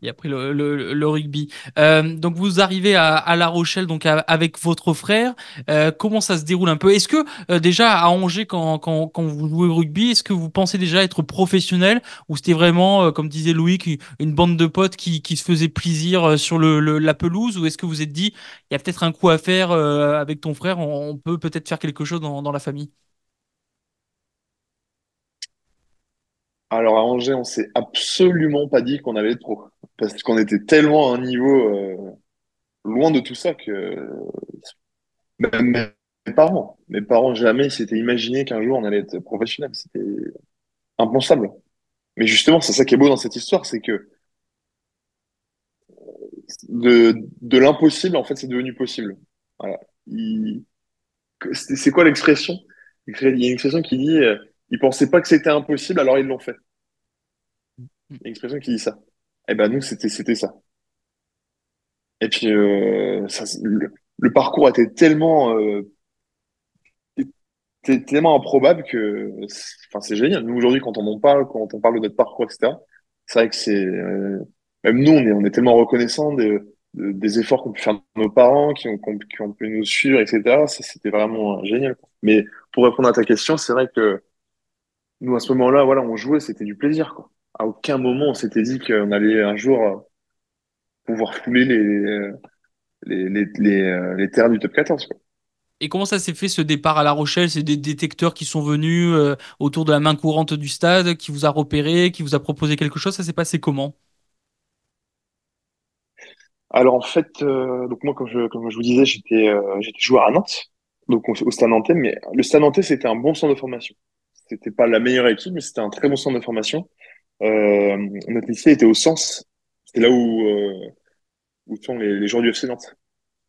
Et après le, le- le rugby. Euh, donc vous arrivez à, à La Rochelle donc avec votre frère. Euh, comment ça se déroule un peu? Est-ce que euh, déjà à Angers quand, quand, quand vous jouez au rugby, est-ce que vous pensez déjà être professionnel? Ou c'était vraiment, euh, comme disait Loïc, une, bande de potes qui, qui se faisait plaisir euh, sur le, le- la pelouse? Ou est-ce que vous êtes dit il y a peut-être un coup à faire avec ton frère, on, on peut peut-être faire quelque chose dans, dans la famille? Alors à Angers, on s'est absolument pas dit qu'on allait être pro. Parce qu'on était tellement à un niveau euh, loin de tout ça que même mes parents, mes parents jamais s'étaient imaginé qu'un jour on allait être professionnel. C'était impensable. Mais justement, c'est ça qui est beau dans cette histoire, c'est que de, l'impossible, en fait, c'est devenu possible. C'est quoi l'expression? Il y a une expression qui dit euh, ils pensaient pas que c'était impossible, alors ils l'ont fait. Il y a une expression qui dit ça. Eh ben nous, c'était c'était ça. Et puis euh, ça, le, le parcours était tellement euh, était tellement improbable que c'est- enfin c'est génial. Nous aujourd'hui, quand on en parle, quand on parle de notre parcours, etc. C'est vrai que c'est euh, même nous, on est on est tellement reconnaissants des de- des efforts qu'ont pu faire nos parents, qui ont, qui ont, pu nous suivre, etc. C'était vraiment génial. Mais pour répondre à ta question, c'est vrai que nous, à ce moment-là, voilà, on jouait, c'était du plaisir, quoi. À aucun moment, on s'était dit qu'on allait un jour euh, pouvoir fouler les, les, les, les, euh, les terrains du top 14. Quoi. Et comment ça s'est fait ce départ à La Rochelle? C'est des détecteurs qui sont venus euh, autour de la main courante du stade, qui vous a repéré, qui vous a proposé quelque chose? Ça s'est passé comment? Alors en fait, euh, donc moi comme je, comme je vous disais, j'étais euh, j'étais joueur à Nantes, donc au, au Stade Nantais, mais le Stade Nantais c'était un bon centre de formation. C'était pas la meilleure équipe, mais c'était un très bon centre de formation. Euh, notre lycée était au Sens, c'était là où euh, où sont les, les joueurs du FC Nantes.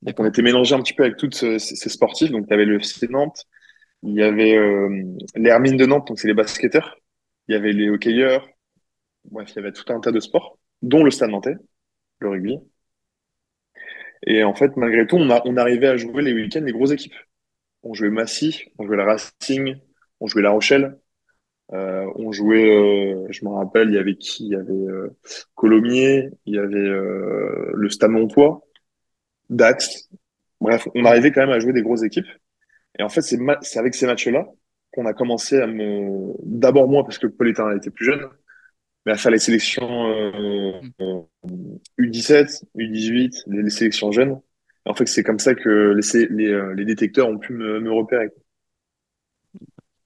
Donc on était mélangé un petit peu avec tous ces, ces sportifs. Donc il y avait le FC Nantes, il y avait euh, les Hermines de Nantes, donc c'est les basketteurs, il y avait les hockeyeurs, bref, il y avait tout un tas de sports, dont le Stade Nantais, le rugby. Et en fait, malgré tout, on, a, on arrivait à jouer les week-ends les grosses équipes. On jouait Massy, on jouait la Racing, on jouait La Rochelle, euh, on jouait, euh, je me rappelle, il y avait qui? Il y avait euh, Colomiers, il y avait euh, le Stade Montois, Dax. Bref, on arrivait quand même à jouer des grosses équipes. Et en fait, c'est avec ces matchs-là qu'on a commencé à me... D'abord moi, parce que Paul était, était plus jeune, mais à faire les sélections euh, euh, U17, U18, les, sélections jeunes. En fait, c'est comme ça que les détecteurs ont pu me, me repérer.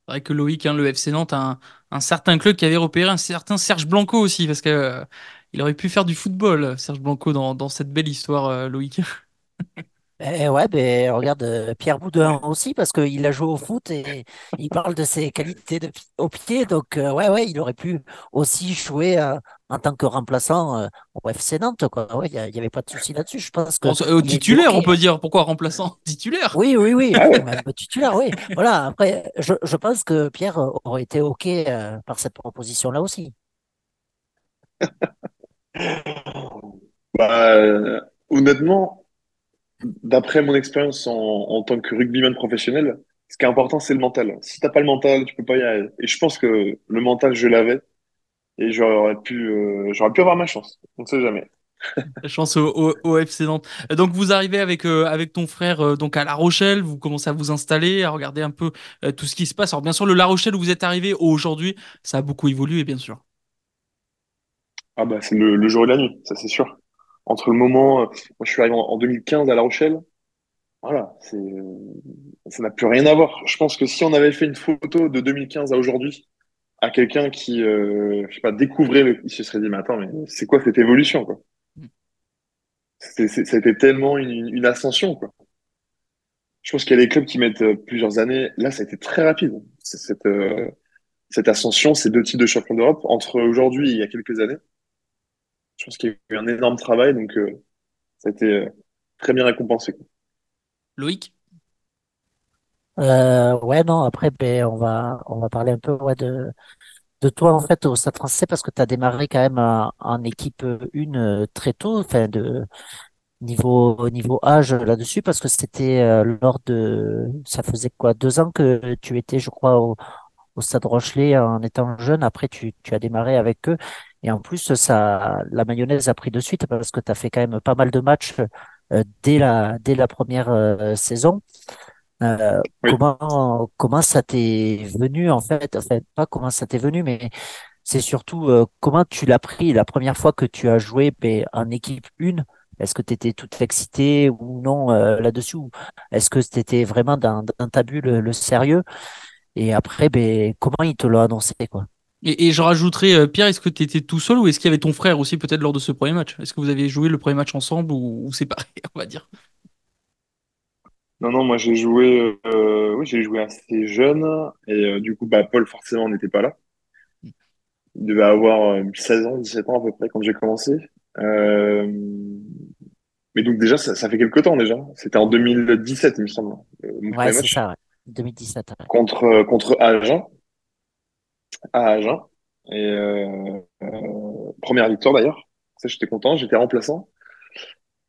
C'est vrai que Loïc, hein, le FC Nantes, a un, un certain club qui avait repéré un certain Serge Blanco aussi, parce que euh, il aurait pu faire du football, Serge Blanco, dans, cette belle histoire, euh, Loïc. Eh ouais, ben regarde euh, Pierre Boudin aussi, parce qu'il a joué au foot et il parle de ses qualités de, au pied. Donc, euh, ouais, ouais, il aurait pu aussi jouer euh, en tant que remplaçant euh, au FC Nantes, il n'y avait pas de souci là-dessus. Je pense que euh, il a été titulaire, on peut dire. Pourquoi remplaçant? Titulaire? Oui, oui, oui, Ah même titulaire, oui. Voilà, après, je, je pense que Pierre aurait été OK euh, par cette proposition-là aussi. Bah, euh, honnêtement, d'après mon expérience en, en tant que rugbyman professionnel, ce qui est important, c'est le mental. Si t'as pas le mental, tu peux pas y arriver. Et je pense que le mental, je l'avais et j'aurais pu, euh, j'aurais pu avoir ma chance. On ne sait jamais. Chance au, au- au FC Nantes. Donc vous arrivez avec, euh, avec ton frère euh, donc à La Rochelle, vous commencez à vous installer, à regarder un peu euh, tout ce qui se passe. Alors bien sûr, le La Rochelle où vous êtes arrivé aujourd'hui, ça a beaucoup évolué, bien sûr. Ah bah, c'est le, le jour et la nuit, ça c'est sûr. Entre le moment, moi je suis arrivé en, en 2015 à La Rochelle, voilà, ça n'a plus rien à voir. Je pense que si on avait fait une photo de 2015 à aujourd'hui, à quelqu'un qui, euh, je sais pas, découvrait le, il se serait dit, mais attends, mais c'est quoi cette évolution, quoi? C'était tellement une, ascension, quoi. Je pense qu'il y a des clubs qui mettent euh, plusieurs années. Là, ça a été très rapide. Cette, euh, cette ascension, ces deux titres de champion d'Europe, entre aujourd'hui et il y a quelques années, je pense qu'il y a eu un énorme travail, donc euh, ça a été euh, très bien récompensé. Loïc? Euh, ouais, non, après, ben, on va, on va parler un peu ouais, de, de toi, en fait, au Stade français, parce que tu as démarré quand même en, équipe 1 euh, très tôt, enfin, de niveau, niveau âge là-dessus, parce que c'était euh, lors de, ça faisait quoi, deux ans que tu étais, je crois, au, au Stade Rochelet en étant jeune. Après, tu, tu as démarré avec eux. Et en plus, ça, la mayonnaise a pris de suite parce que tu as fait quand même pas mal de matchs euh, dès la, dès la première euh, saison. Euh, Oui. comment, comment ça t'est venu en fait? Enfin, pas comment ça t'est venu, mais c'est surtout euh, comment tu l'as pris la première fois que tu as joué ben, en équipe 1. Est-ce que tu étais toute excitée ou non euh, là-dessus? ou Est-ce que c'était vraiment dans, dans ta bulle le, le sérieux? Et après, ben, comment ils te l'ont annoncé, quoi? Et, et je rajouterais, Pierre, est-ce que tu étais tout seul ou est-ce qu'il y avait ton frère aussi peut-être lors de ce premier match? Est-ce que vous avez joué le premier match ensemble ou, ou séparés, on va dire? Non, non, moi j'ai joué, euh, oui, j'ai joué assez jeune et euh, du coup, bah, Paul forcément n'était pas là. Il devait avoir euh, 16 ans, 17 ans à peu près quand j'ai commencé. Euh, mais donc déjà, ça, ça fait quelques temps déjà. C'était en 2017, il me semble, euh, mon Ouais, c'est ça, ouais. 2017. ouais. contre euh, contre Agen, à Agen. Et euh, euh, première victoire d'ailleurs. Ça, j'étais content, j'étais remplaçant.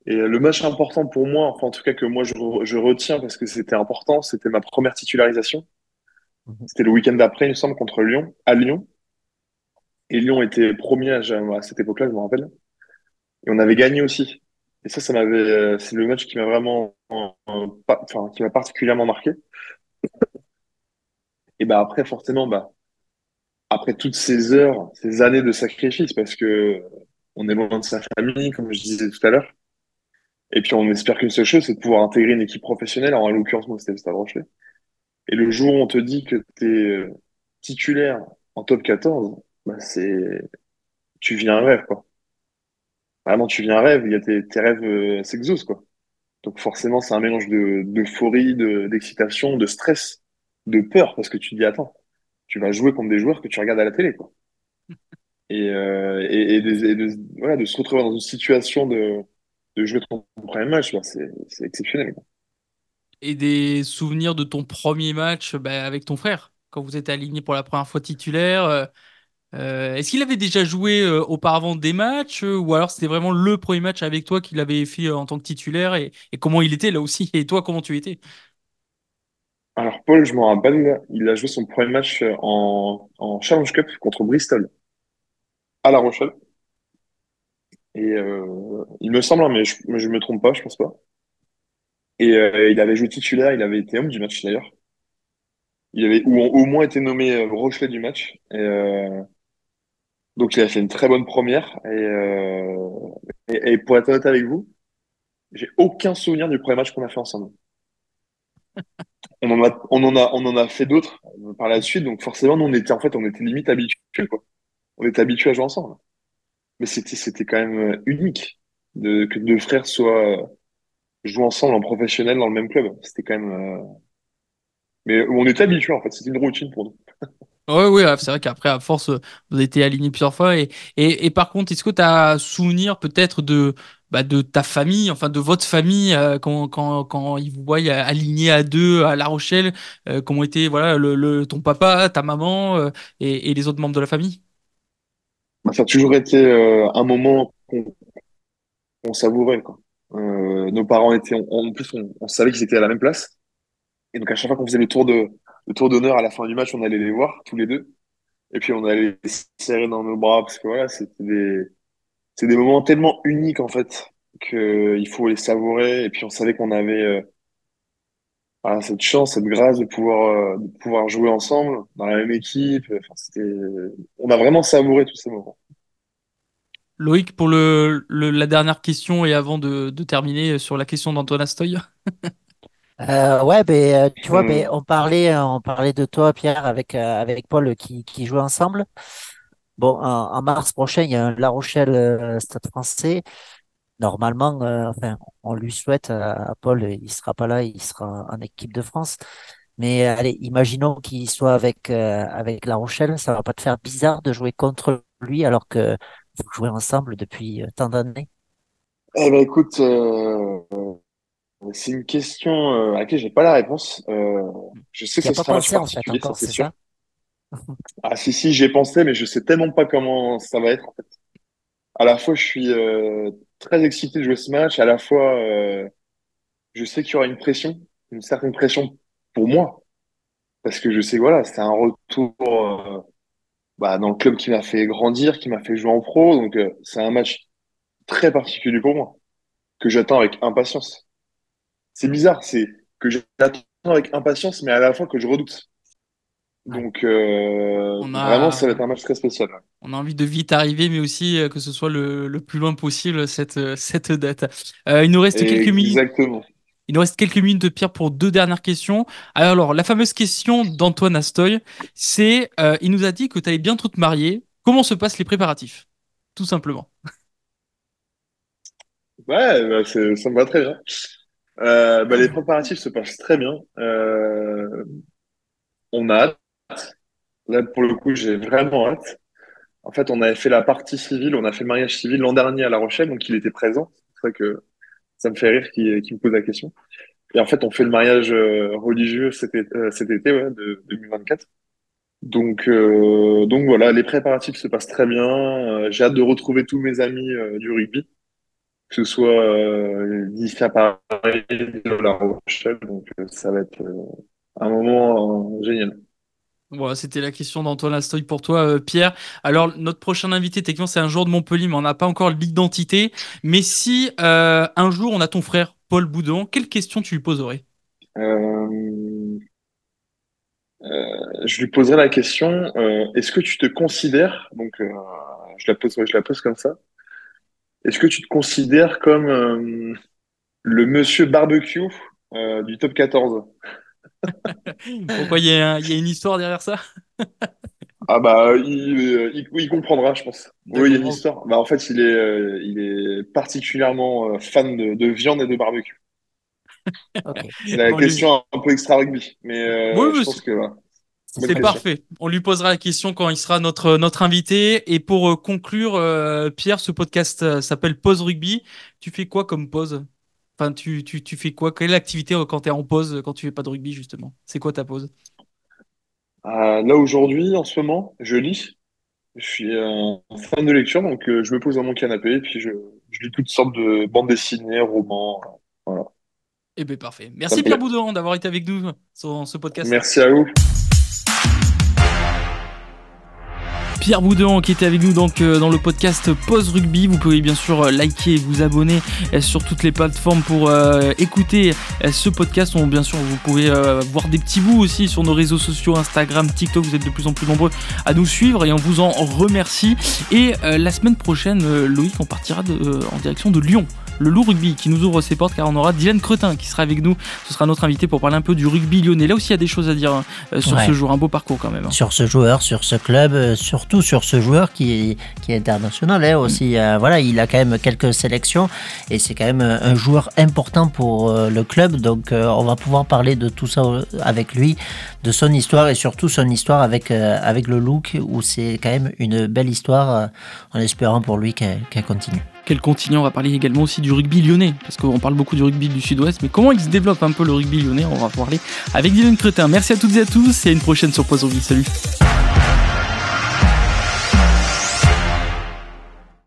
Et euh, le match important pour moi, enfin en tout cas que moi je, re- je retiens parce que c'était important, c'était ma première titularisation. Mhm. C'était le week-end d'après, il me semble, contre Lyon, à Lyon. Et Lyon était premier à, à cette époque-là, je me rappelle. Et on avait gagné aussi. Et ça, ça m'avait, euh, c'est le match qui m'a vraiment, euh, enfin, qui m'a particulièrement marqué. Et bah après, forcément, bah après toutes ces heures, ces années de sacrifice, parce que on est loin de sa famille, comme je disais tout à l'heure. Et puis on espère qu'une seule chose, c'est de pouvoir intégrer une équipe professionnelle. En l'occurrence, moi, c'était le Stade Rochelet. Et le jour où on te dit que tu es titulaire en top 14, bah c'est tu vis un rêve, quoi. Vraiment, tu vis un rêve, il y a tes, tes rêves euh, s'exaucent, quoi. Donc forcément, c'est un mélange de d'euphorie, de, d'excitation, de stress, de peur, parce que tu te dis, attends, tu vas jouer contre des joueurs que tu regardes à la télé, quoi. Et, euh, et, et, de, et de- voilà, de se retrouver dans une situation de, de jouer ton premier match, c'est exceptionnel. Et des souvenirs de ton premier match bah, avec ton frère, quand vous êtes aligné pour la première fois titulaire. euh, euh, est-ce qu'il avait déjà joué euh, auparavant des matchs euh, ou alors c'était vraiment le premier match avec toi qu'il avait fait en tant que titulaire et, et comment il était là aussi et toi comment tu étais? Alors Paul, je m'en rappelle, il a joué son premier match en, en Challenge Cup contre Bristol à La Rochelle. Et euh, il me semble, hein, mais je, je me trompe pas, je pense pas. Et euh, il avait joué titulaire, il avait été homme du match d'ailleurs. Il avait ou au moins été nommé euh, Rochelet du match. Donc il a fait une très bonne première. Et, pour être honnête avec vous, j'ai aucun souvenir du premier match qu'on a fait ensemble. On en a, on en a, on en a fait d'autres par la suite. Donc forcément, nous on était en fait, on était limite habitués. On était habitués à jouer ensemble. Mais c'était, c'était quand même euh, unique de, que deux frères soient euh, jouent ensemble en professionnel dans le même club. C'était quand même. euh, Mais on était habitués en fait. C'était une routine pour nous. Ouais, ouais, c'est vrai qu'après, à force, euh, vous avez été alignés plusieurs fois. Et, et, et par contre, est-ce que tu as souvenir peut-être de, bah, de ta famille, enfin de votre famille, euh, quand, quand, quand ils vous voient alignés à deux à La Rochelle, euh, comment était voilà, le, le, ton papa, ta maman et, et les autres membres de la famille? Ça a toujours été euh, un moment qu'on savourait, quoi. Euh, nos parents étaient, en plus, on, on savait qu'ils étaient à la même place. Et donc, à chaque fois qu'on faisait le tour de, le tour d'honneur à la fin du match, on allait les voir, tous les deux. Et puis, on allait les serrer dans nos bras, parce que voilà, c'était des, c'est des moments tellement uniques, en fait, que il faut les savourer. Et puis, on savait qu'on avait, euh, voilà, cette chance, cette grâce de pouvoir, euh, de pouvoir jouer ensemble, dans la même équipe. Enfin, c'était, on a vraiment savouré tous ces moments. Loïc, pour le, le- la dernière question et avant de, de terminer sur la question d'Antoine Astoy. Euh, ouais, ben, euh, tu vois, ben, Hmm. on parlait, euh, on parlait de toi, Pierre, avec, euh, avec Paul euh, qui, qui jouait ensemble. Bon, en, en mars prochain, il y a un La Rochelle euh, Stade français. Normalement, euh, enfin, on lui souhaite à, à Paul, euh, il sera pas là, il sera en équipe de France. Mais euh, allez, imaginons qu'il soit avec, euh, avec La Rochelle, ça va pas te faire bizarre de jouer contre lui alors que vous jouez ensemble depuis euh, tant d'années? Eh ben, écoute, euh, C'est une question euh, à laquelle j'ai pas la réponse. Euh, je sais que ce sera un pensé en fait encore, c'est ça? Ah si si, j'y ai pensé, mais je sais tellement pas comment ça va être en fait. À la fois, je suis euh, très excité de jouer ce match. À la fois, euh, je sais qu'il y aura une pression, une certaine pression pour moi, parce que je sais que voilà, c'est un retour euh, bah, dans le club qui m'a fait grandir, qui m'a fait jouer en pro. Donc euh, c'est un match très particulier pour moi que j'attends avec impatience. C'est bizarre, c'est que j'attends avec impatience, mais à la fois que je redoute. Donc, euh, On vraiment, ça va a, être un match très spécial. on a envie de vite arriver, mais aussi euh, que ce soit le, le plus loin possible cette, euh, cette date. Euh, il nous reste quelques minutes. Exactement. Il nous reste quelques minutes de Pierre pour deux dernières questions. Alors, la fameuse question d'Antoine Astoy, c'est, euh, il nous a dit que tu allais bientôt te marier. Comment se passent les préparatifs? Tout simplement. Ouais, bah, ça me va très bien. Euh, bah, les préparatifs se passent très bien. Euh, on a hâte. Là, pour le coup, j'ai vraiment hâte. En fait, on avait fait la partie civile, on a fait le mariage civil l'an dernier à La Rochelle, donc il était présent. C'est ça que ça me fait rire qu'il me pose la question. Et en fait, on fait le mariage euh, religieux cet été, euh, cet été ouais, de 2024. Donc, euh, donc voilà, les préparatifs se passent très bien. Euh, j'ai hâte de retrouver tous mes amis du rugby, que ce soit euh, d'ici à Paris, de La Rochelle. Donc, ça va être un moment génial. Voilà, c'était la question d'Antoine Astoy pour toi, euh, Pierre. Alors, notre prochain invité, techniquement, c'est un joueur de Montpellier, mais on n'a pas encore l'identité. Mais si euh, un jour on a ton frère, Paul Boudon, quelle question tu lui poserais? Euh, je lui poserai la question, est-ce que tu te considères, donc je la pose, comme ça, est-ce que tu te considères comme, Le monsieur barbecue du top 14. Pourquoi il y, a y une histoire derrière ça? Ah bah il, euh, il, il comprendra, je pense. Oui, il y a une histoire. Bah, en fait, il est, euh, il est particulièrement euh, fan de, de viande et de barbecue. La lui- question un peu extra rugby, mais euh, Oui, je pense que C'est parfait. On lui posera la question quand il sera notre, notre invité. Et pour conclure, euh, Pierre, ce podcast euh, s'appelle Pause Rugby. Tu fais quoi comme pause? Enfin, tu, tu, tu fais quoi? Quelle activité euh, quand tu es en pause, euh, quand tu fais pas de rugby, justement? C'est quoi ta pause? Ah, là aujourd'hui, en ce moment, je lis. Je suis un fan de lecture, donc euh, je me pose dans mon canapé et puis je, je lis toutes sortes de bandes dessinées, romans. Voilà. Eh bien, parfait. Merci me Pierre. Boudon d'avoir été avec nous sur ce podcast. Merci à vous. Pierre Boudon qui était avec nous donc euh, dans le podcast Pause Rugby. Vous pouvez bien sûr euh, liker, vous abonner euh, sur toutes les plateformes pour écouter ce podcast. Bien sûr, vous pouvez voir des petits bouts aussi sur nos réseaux sociaux, Instagram, TikTok. Vous êtes de plus en plus nombreux à nous suivre et on vous en remercie. Et la semaine prochaine, Loïc, on partira en direction de Lyon. Le loup rugby qui nous ouvre ses portes car on aura Dylan Cretin qui sera avec nous. Ce sera notre invité pour parler un peu du rugby lyonnais. Là aussi, il y a des choses à dire hein, euh, sur Ouais. ce jour. Un beau parcours quand même. hein. sur ce joueur, sur ce club, euh, surtout sur ce joueur qui est, qui est international hein, aussi. Euh, voilà, il a quand même quelques sélections et c'est quand même un joueur important pour euh, le club. Donc on va pouvoir parler de tout ça avec lui, de son histoire et surtout son histoire avec, avec le look où c'est quand même une belle histoire en espérant pour lui qu'elle qu'elle continue. Quel continent On va parler également aussi du rugby lyonnais, parce qu'on parle beaucoup du rugby du sud-ouest, mais comment il se développe un peu le rugby lyonnais On va parler avec Dylan Cretin. Merci à toutes et à tous et à une prochaine sur Rugby. Salut